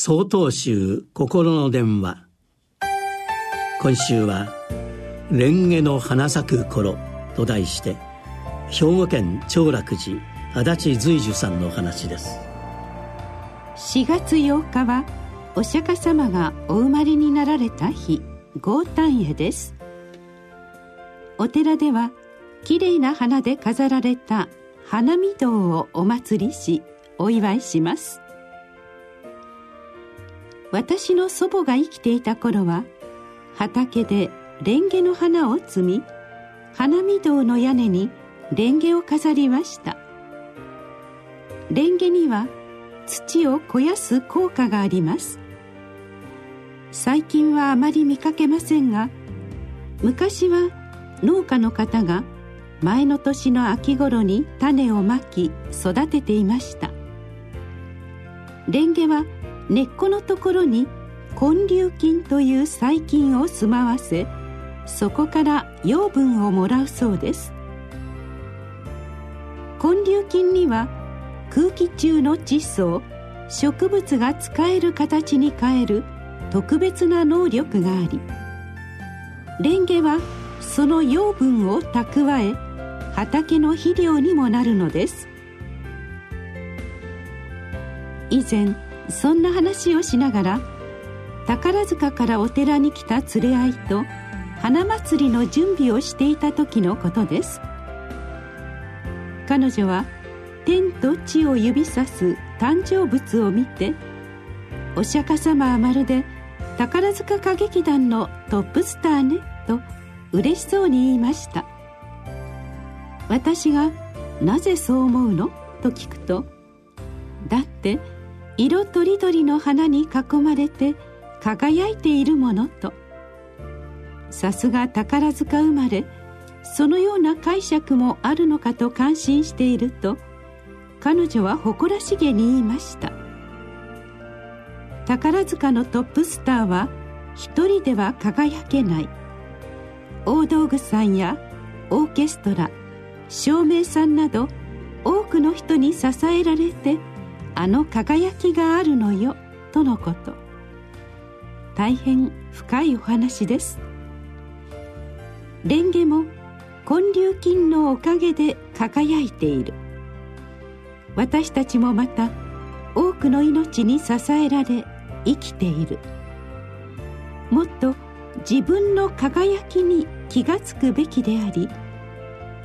総統集心の電話。今週は「蓮華の花咲く頃」と題して兵庫県長楽寺足立随樹さんの話です。4月8日はお釈迦様がお生まれになられた日豪誕夜です。お寺ではきれいな花で飾られた花見堂をお祭りしお祝いします。私の祖母が生きていた頃は畑でレンゲの花を摘み花見堂の屋根にレンゲを飾りました。レンゲには土を肥やす効果があります。最近はあまり見かけませんが昔は農家の方が前の年の秋頃に種をまき育てていました。レンゲは根っこのところに根粒菌という細菌を住まわせそこから養分をもらうそうです。根粒菌には空気中の窒素を植物が使える形に変える特別な能力がありレンゲはその養分を蓄え畑の肥料にもなるのです。以前そんな話をしながら宝塚からお寺に来た連れ合いと花祭りの準備をしていた時のことです彼女は天と地を指さす誕生物を見て「お釈迦様はまるで宝塚歌劇団のトップスターね」と嬉しそうに言いました私が「なぜそう思うの?」と聞くと「だって色とりどりの花に囲まれて輝いているものと。さすが宝塚生まれそのような解釈もあるのかと感心していると彼女は誇らしげに言いました。宝塚のトップスターは一人では輝けない。大道具さんやオーケストラ照明さんなど多くの人に支えられてあの輝きがあるのよとのこと。大変深いお話です。レンゲも根粒菌のおかげで輝いている。私たちもまた多くの命に支えられ生きている。もっと自分の輝きに気がつくべきであり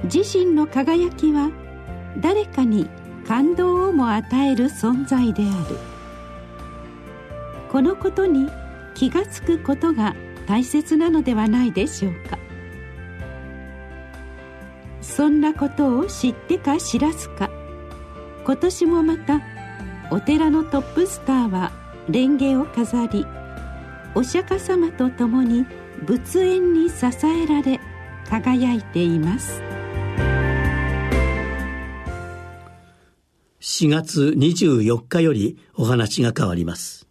自身の輝きは誰かに感動をも与える存在である。このことに気がつくことが大切なのではないでしょうか。そんなことを知ってか知らずか。今年もまたお寺のトップスターは蓮華を飾りお釈迦様と共に仏縁に支えられ輝いています。4月24日よりお話が変わります。